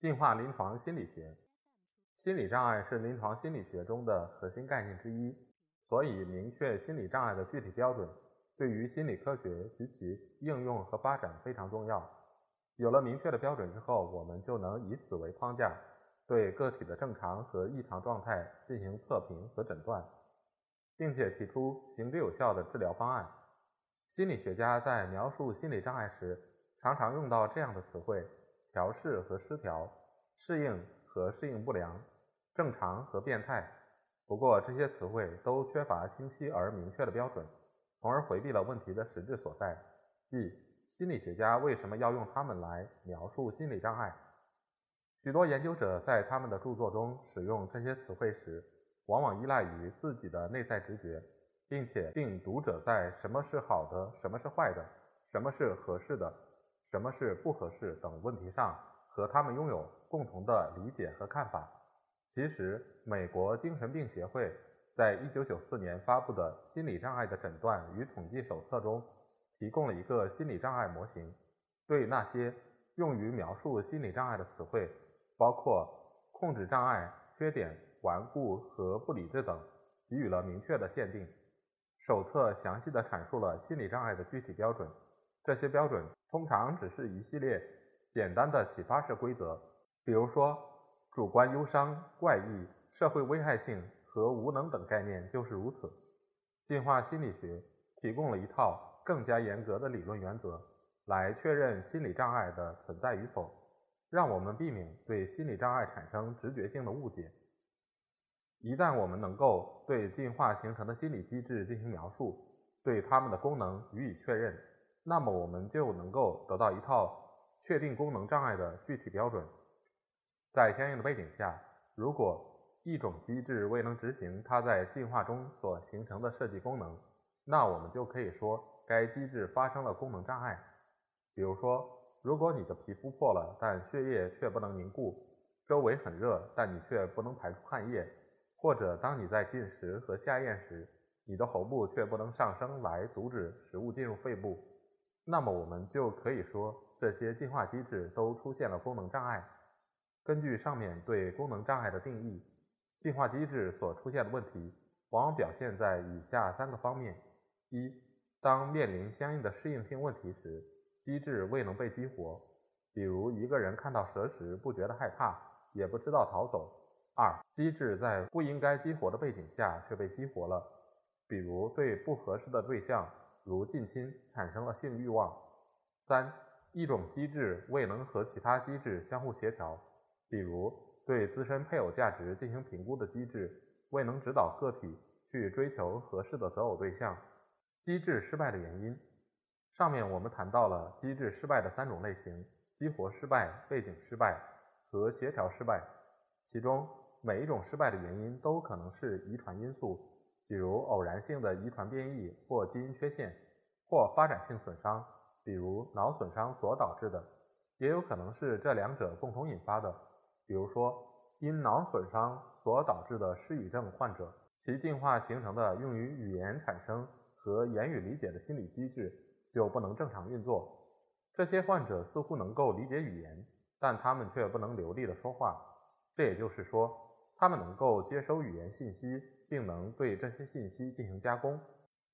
进化临床心理学，心理障碍是临床心理学中的核心概念之一，所以明确心理障碍的具体标准，对于心理科学及其应用和发展非常重要。有了明确的标准之后，我们就能以此为框架，对个体的正常和异常状态进行测评和诊断。并且提出行之有效的治疗方案。心理学家在描述心理障碍时，常常用到这样的词汇：调试和失调，适应和适应不良，正常和变态。不过，这些词汇都缺乏清晰而明确的标准，从而回避了问题的实质所在，即心理学家为什么要用它们来描述心理障碍。许多研究者在他们的著作中使用这些词汇时，往往依赖于自己的内在直觉，并且定读者在什么是好的、什么是坏的、什么是合适的、什么是不合适等问题上和他们拥有共同的理解和看法。其实，美国精神病协会在一九九四年发布的《心理障碍的诊断与统计手册》中，提供了一个心理障碍模型，对那些用于描述心理障碍的词汇，包括控制障碍、缺点。顽固和不理智等，给予了明确的限定。手册详细地阐述了心理障碍的具体标准。这些标准通常只是一系列简单的启发式规则，比如说主观忧伤、怪异、社会危害性和无能等概念就是如此。进化心理学提供了一套更加严格的理论原则，来确认心理障碍的存在与否，让我们避免对心理障碍产生直觉性的误解。一旦我们能够对进化形成的心理机制进行描述，对它们的功能予以确认，那么我们就能够得到一套确定功能障碍的具体标准。在相应的背景下，如果一种机制未能执行它在进化中所形成的设计功能，那我们就可以说该机制发生了功能障碍。比如说，如果你的皮肤破了，但血液却不能凝固，周围很热，但你却不能排出汗液。或者，当你在进食和下咽时，你的喉部却不能上升来阻止食物进入肺部，那么我们就可以说这些进化机制都出现了功能障碍。根据上面对功能障碍的定义，进化机制所出现的问题往往表现在以下三个方面：一、当面临相应的适应性问题时，机制未能被激活，比如一个人看到蛇时不觉得害怕，也不知道逃走。二、机制在不应该激活的背景下却被激活了，比如对不合适的对象，如近亲，产生了性欲望。三、一种机制未能和其他机制相互协调，比如对自身配偶价值进行评估的机制未能指导个体去追求合适的择偶对象。机制失败的原因，上面我们谈到了机制失败的三种类型：激活失败、背景失败和协调失败，其中。每一种失败的原因都可能是遗传因素，比如偶然性的遗传变异或基因缺陷，或发展性损伤，比如脑损伤所导致的，也有可能是这两者共同引发的，比如说因脑损伤所导致的失语症患者，其进化形成的用于语言产生和言语理解的心理机制就不能正常运作。这些患者似乎能够理解语言，但他们却不能流利的说话。这也就是说。他们能够接收语言信息，并能对这些信息进行加工，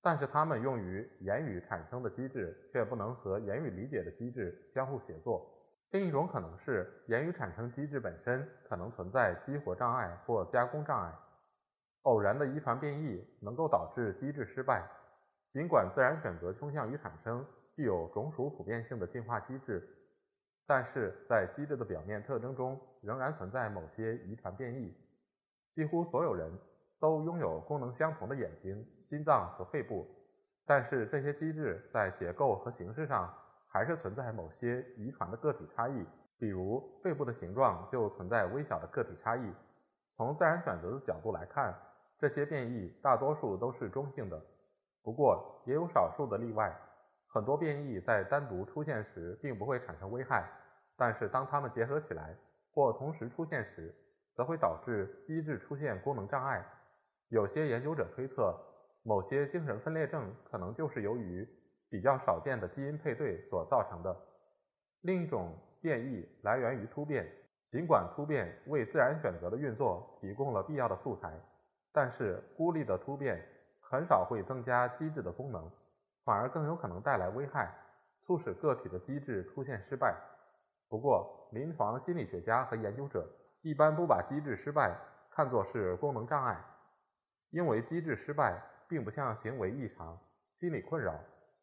但是他们用于言语产生的机制却不能和言语理解的机制相互协作。另一种可能是，言语产生机制本身可能存在激活障碍或加工障碍。偶然的遗传变异能够导致机制失败，尽管自然选择倾向于产生具有种属普遍性的进化机制，但是在机制的表面特征中仍然存在某些遗传变异。几乎所有人都拥有功能相同的眼睛、心脏和肺部，但是这些机制在结构和形式上还是存在某些遗传的个体差异。比如肺部的形状就存在微小的个体差异。从自然选择的角度来看，这些变异大多数都是中性的，不过也有少数的例外。很多变异在单独出现时并不会产生危害，但是当它们结合起来或同时出现时，则会导致机制出现功能障碍。有些研究者推测，某些精神分裂症可能就是由于比较少见的基因配对所造成的。另一种变异来源于突变，尽管突变为自然选择的运作提供了必要的素材，但是孤立的突变很少会增加机制的功能。反而更有可能带来危害，促使个体的机制出现失败。不过，临床心理学家和研究者一般不把机制失败看作是功能障碍，因为机制失败并不像行为异常、心理困扰、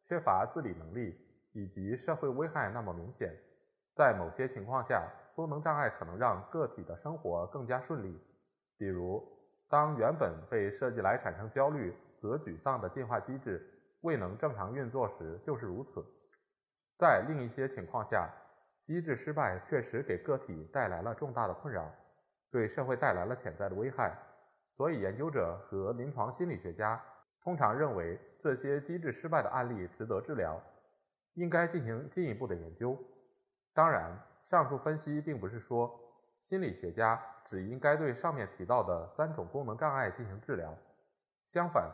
缺乏自理能力以及社会危害那么明显。在某些情况下，功能障碍可能让个体的生活更加顺利，比如当原本被设计来产生焦虑和沮丧的进化机制。未能正常运作时就是如此。在另一些情况下，机制失败确实给个体带来了重大的困扰，对社会带来了潜在的危害。所以，研究者和临床心理学家通常认为这些机制失败的案例值得治疗，应该进行进一步的研究。当然，上述分析并不是说心理学家只应该对上面提到的三种功能障碍进行治疗。相反，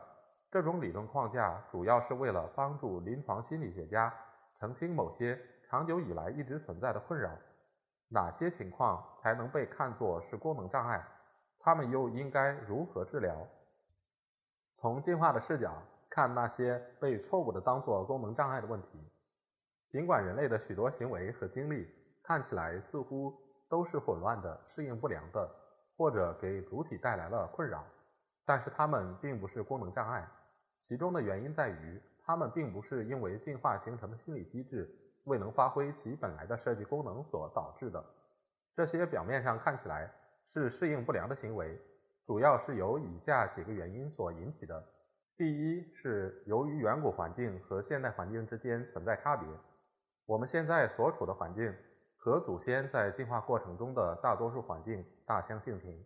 这种理论框架主要是为了帮助临床心理学家澄清某些长久以来一直存在的困扰：哪些情况才能被看作是功能障碍？他们又应该如何治疗？从进化的视角看那些被错误的当作功能障碍的问题，尽管人类的许多行为和经历看起来似乎都是混乱的、适应不良的，或者给主体带来了困扰，但是它们并不是功能障碍。其中的原因在于，它们并不是因为进化形成的心理机制未能发挥其本来的设计功能所导致的。这些表面上看起来是适应不良的行为，主要是由以下几个原因所引起的：第一是由于远古环境和现代环境之间存在差别。我们现在所处的环境和祖先在进化过程中的大多数环境大相径庭，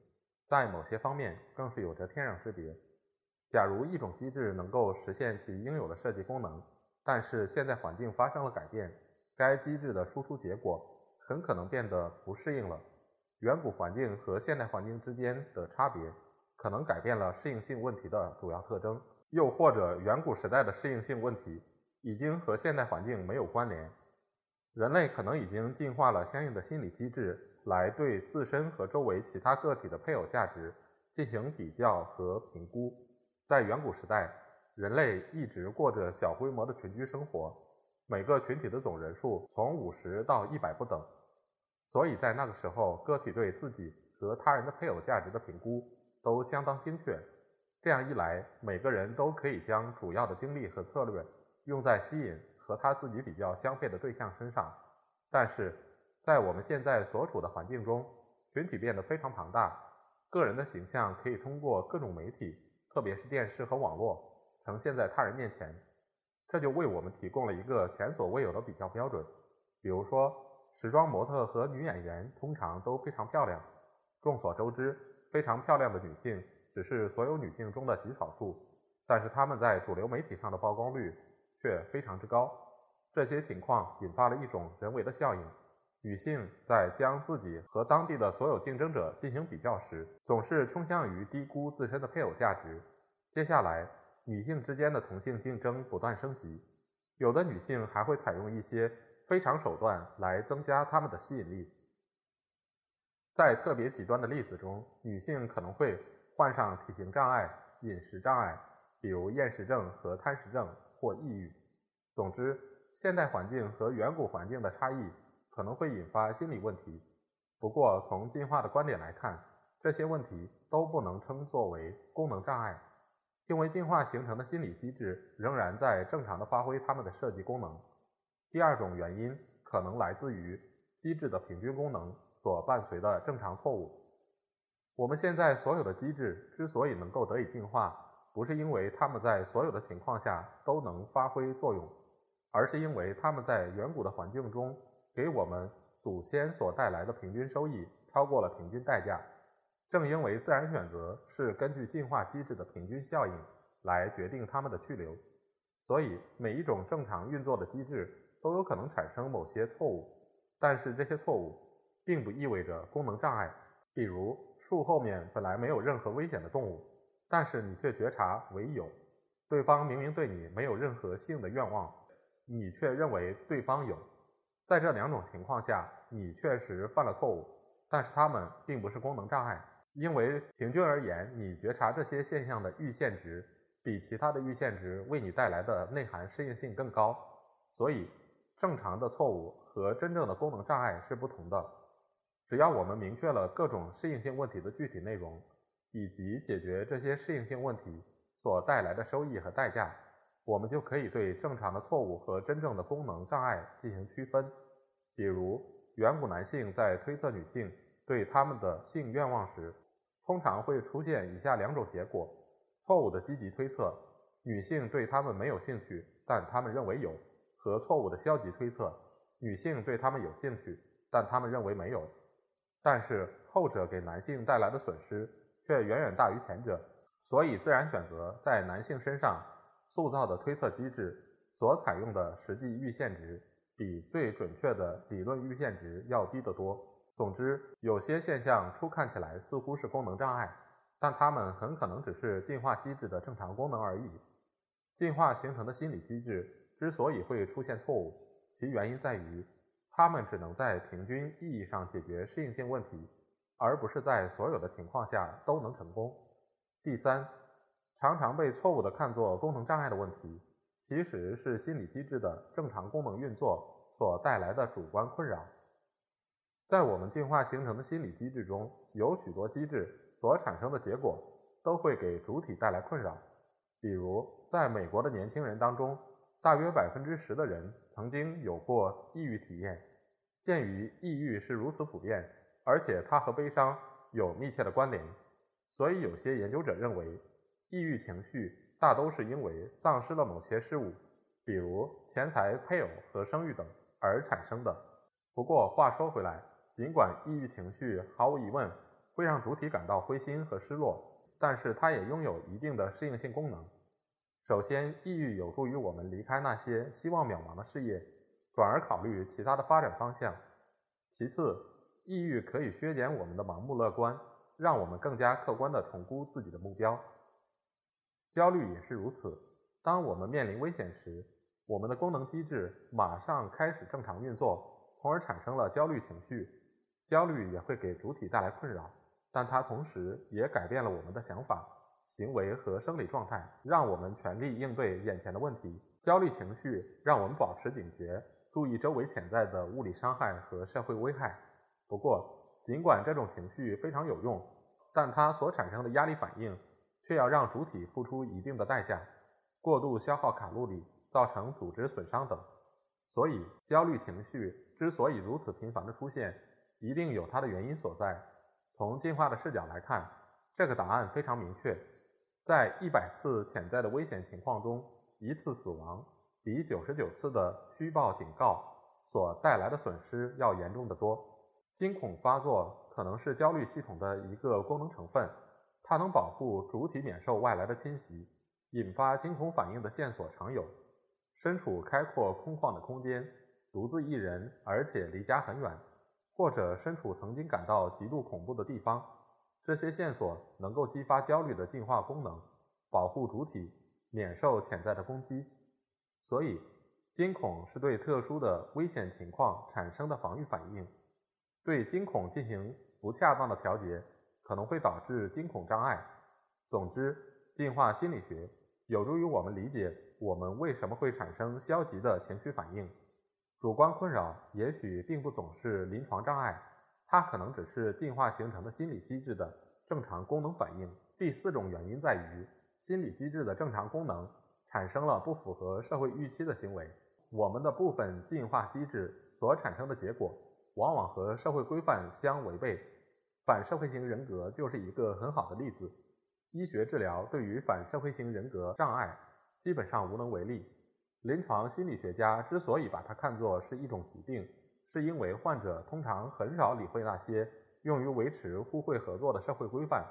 在某些方面更是有着天壤之别。假如一种机制能够实现其应有的设计功能，但是现在环境发生了改变，该机制的输出结果很可能变得不适应了。远古环境和现代环境之间的差别，可能改变了适应性问题的主要特征，又或者远古时代的适应性问题已经和现代环境没有关联。人类可能已经进化了相应的心理机制，来对自身和周围其他个体的配偶价值进行比较和评估。在远古时代，人类一直过着小规模的群居生活，每个群体的总人数从五十到一百不等，所以在那个时候，个体对自己和他人的配偶价值的评估都相当精确。这样一来，每个人都可以将主要的精力和策略用在吸引和他自己比较相配的对象身上。但是在我们现在所处的环境中，群体变得非常庞大，个人的形象可以通过各种媒体。特别是电视和网络呈现在他人面前，这就为我们提供了一个前所未有的比较标准。比如说，时装模特和女演员通常都非常漂亮。众所周知，非常漂亮的女性只是所有女性中的极少数，但是她们在主流媒体上的曝光率却非常之高。这些情况引发了一种人为的效应。女性在将自己和当地的所有竞争者进行比较时，总是倾向于低估自身的配偶价值。接下来，女性之间的同性竞争不断升级，有的女性还会采用一些非常手段来增加他们的吸引力。在特别极端的例子中，女性可能会患上体型障碍、饮食障碍，比如厌食症和贪食症或抑郁。总之，现代环境和远古环境的差异。可能会引发心理问题，不过从进化的观点来看，这些问题都不能称作为功能障碍，因为进化形成的心理机制仍然在正常的发挥它们的设计功能。第二种原因可能来自于机制的平均功能所伴随的正常错误。我们现在所有的机制之所以能够得以进化，不是因为它们在所有的情况下都能发挥作用，而是因为它们在远古的环境中。给我们祖先所带来的平均收益超过了平均代价。正因为自然选择是根据进化机制的平均效应来决定它们的去留，所以每一种正常运作的机制都有可能产生某些错误。但是这些错误并不意味着功能障碍。比如树后面本来没有任何危险的动物，但是你却觉察为有。对方明明对你没有任何性的愿望，你却认为对方有。在这两种情况下，你确实犯了错误，但是它们并不是功能障碍。因为平均而言，你觉察这些现象的阈限值比其他的阈限值为你带来的内涵适应性更高，所以正常的错误和真正的功能障碍是不同的。只要我们明确了各种适应性问题的具体内容，以及解决这些适应性问题所带来的收益和代价，我们就可以对正常的错误和真正的功能障碍进行区分。比如，远古男性在推测女性对他们的性愿望时，通常会出现以下两种结果：错误的积极推测，女性对他们没有兴趣，但他们认为有；和错误的消极推测，女性对他们有兴趣，但他们认为没有。但是后者给男性带来的损失却远远大于前者，所以自然选择在男性身上塑造的推测机制所采用的实际预限值，比最准确的理论预限值要低得多。总之，有些现象初看起来似乎是功能障碍，但它们很可能只是进化机制的正常功能而已。进化形成的心理机制之所以会出现错误，其原因在于它们只能在平均意义上解决适应性问题，而不是在所有的情况下都能成功。第三，常常被错误地看作功能障碍的问题，其实是心理机制的正常功能运作所带来的主观困扰。在我们进化形成的心理机制中，有许多机制所产生的结果都会给主体带来困扰。比如，在美国的年轻人当中，大约百分之十的人曾经有过抑郁体验。鉴于抑郁是如此普遍，而且它和悲伤有密切的关联，所以有些研究者认为，抑郁情绪大都是因为丧失了某些事物，比如钱财、配偶和生育等而产生的。不过话说回来，尽管抑郁情绪毫无疑问会让主体感到灰心和失落，但是它也拥有一定的适应性功能。首先，抑郁有助于我们离开那些希望渺茫的事业，转而考虑其他的发展方向。其次，抑郁可以削减我们的盲目乐观，让我们更加客观地重估自己的目标。焦虑也是如此。当我们面临危险时，我们的功能机制马上开始正常运作，从而产生了焦虑情绪。焦虑也会给主体带来困扰，但它同时也改变了我们的想法、行为和生理状态，让我们全力应对眼前的问题。焦虑情绪让我们保持警觉，注意周围潜在的物理伤害和社会危害。不过，尽管这种情绪非常有用，但它所产生的压力反应却要让主体付出一定的代价，过度消耗卡路里，造成组织损伤等。所以，焦虑情绪之所以如此频繁的出现，一定有它的原因所在。从进化的视角来看，这个答案非常明确。在一百次潜在的危险情况中，一次死亡比九十九次的虚报警告所带来的损失要严重的多。惊恐发作可能是焦虑系统的一个功能成分，它能保护主体免受外来的侵袭。引发惊恐反应的线索常有：身处开阔空旷的空间，独自一人，而且离家很远。或者身处曾经感到极度恐怖的地方，这些线索能够激发焦虑的进化功能，保护主体免受潜在的攻击。所以，惊恐是对特殊的危险情况产生的防御反应。对惊恐进行不恰当的调节，可能会导致惊恐障碍。总之，进化心理学有助于我们理解我们为什么会产生消极的情绪反应。主观困扰也许并不总是临床障碍，它可能只是进化形成的心理机制的正常功能反应。第四种原因在于，心理机制的正常功能产生了不符合社会预期的行为。我们的部分进化机制所产生的结果，往往和社会规范相违背。反社会型人格就是一个很好的例子。医学治疗对于反社会型人格障碍基本上无能为力。临床心理学家之所以把它看作是一种疾病，是因为患者通常很少理会那些用于维持互惠合作的社会规范，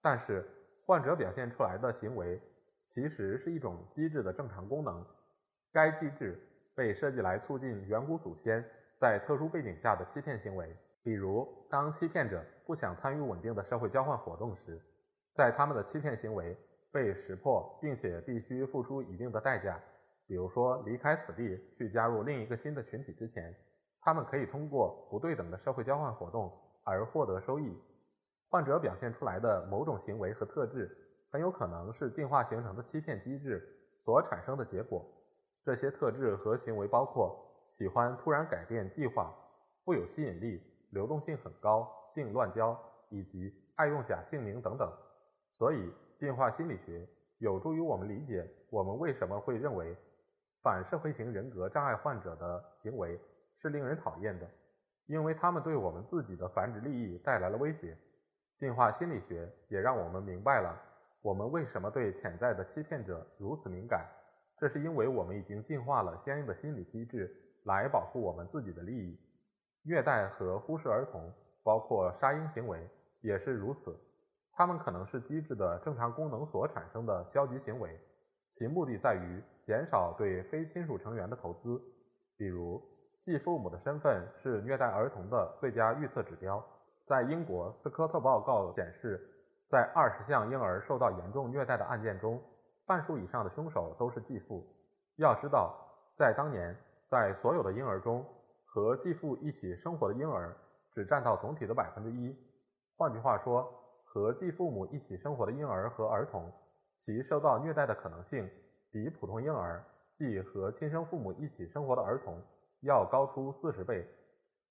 但是患者表现出来的行为其实是一种机制的正常功能。该机制被设计来促进远古祖先在特殊背景下的欺骗行为，比如当欺骗者不想参与稳定的社会交换活动时，在他们的欺骗行为被识破并且必须付出一定的代价，比如说离开此地去加入另一个新的群体之前。他们可以通过不对等的社会交换活动而获得收益。患者表现出来的某种行为和特质，很有可能是进化形成的欺骗机制所产生的结果。这些特质和行为包括喜欢突然改变计划、富有吸引力、流动性很高、性乱交以及爱用假姓名等等。所以，进化心理学有助于我们理解我们为什么会认为反社会型人格障碍患者的行为。是令人讨厌的，因为他们对我们自己的繁殖利益带来了威胁。进化心理学也让我们明白了我们为什么对潜在的欺骗者如此敏感，这是因为我们已经进化了相应的心理机制来保护我们自己的利益。虐待和忽视儿童，包括杀婴行为，也是如此。它们可能是机制的正常功能所产生的消极行为，其目的在于减少对非亲属成员的投资，比如。继父母的身份是虐待儿童的最佳预测指标。在英国，斯科特报告显示，在二十项婴儿受到严重虐待的案件中，半数以上的凶手都是继父。要知道，在当年，在所有的婴儿中，和继父一起生活的婴儿只占到总体的百分之一。换句话说，和继父母一起生活的婴儿和儿童，其受到虐待的可能性比普通婴儿，即和亲生父母一起生活的儿童。要高出四十倍。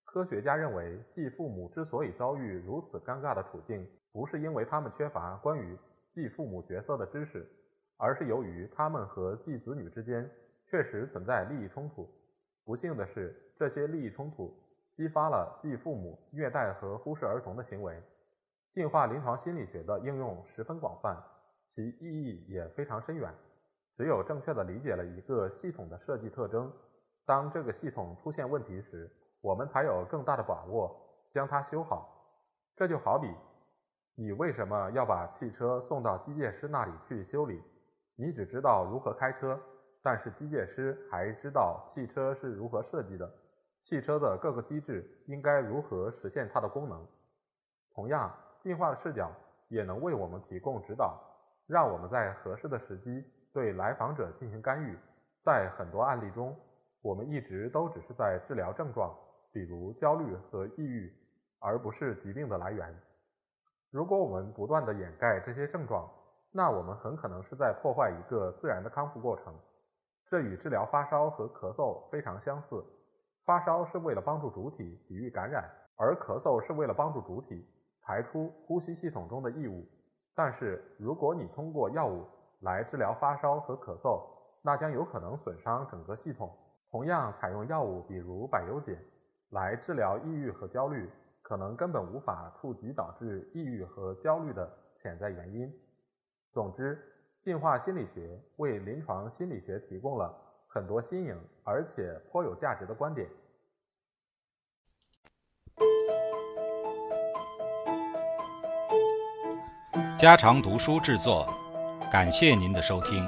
科学家认为，继父母之所以遭遇如此尴尬的处境，不是因为他们缺乏关于继父母角色的知识，而是由于他们和继子女之间确实存在利益冲突。不幸的是，这些利益冲突激发了继父母虐待和忽视儿童的行为。进化临床心理学的应用十分广泛，其意义也非常深远。只有正确的理解了一个系统的设计特征。当这个系统出现问题时，我们才有更大的把握将它修好。这就好比，你为什么要把汽车送到机械师那里去修理？你只知道如何开车，但是机械师还知道汽车是如何设计的，汽车的各个机制应该如何实现它的功能。同样，进化的视角也能为我们提供指导，让我们在合适的时机对来访者进行干预。在很多案例中，我们一直都只是在治疗症状，比如焦虑和抑郁，而不是疾病的来源。如果我们不断的掩盖这些症状，那我们很可能是在破坏一个自然的康复过程。这与治疗发烧和咳嗽非常相似。发烧是为了帮助主体抵御感染，而咳嗽是为了帮助主体排出呼吸系统中的异物。但是，如果你通过药物来治疗发烧和咳嗽，那将有可能损伤整个系统。同样采用药物，比如百忧解，来治疗抑郁和焦虑，可能根本无法触及导致抑郁和焦虑的潜在原因。总之，进化心理学为临床心理学提供了很多新颖而且颇有价值的观点。家常读书制作，感谢您的收听。